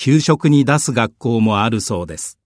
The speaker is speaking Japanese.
給食に出す学校もあるそうです。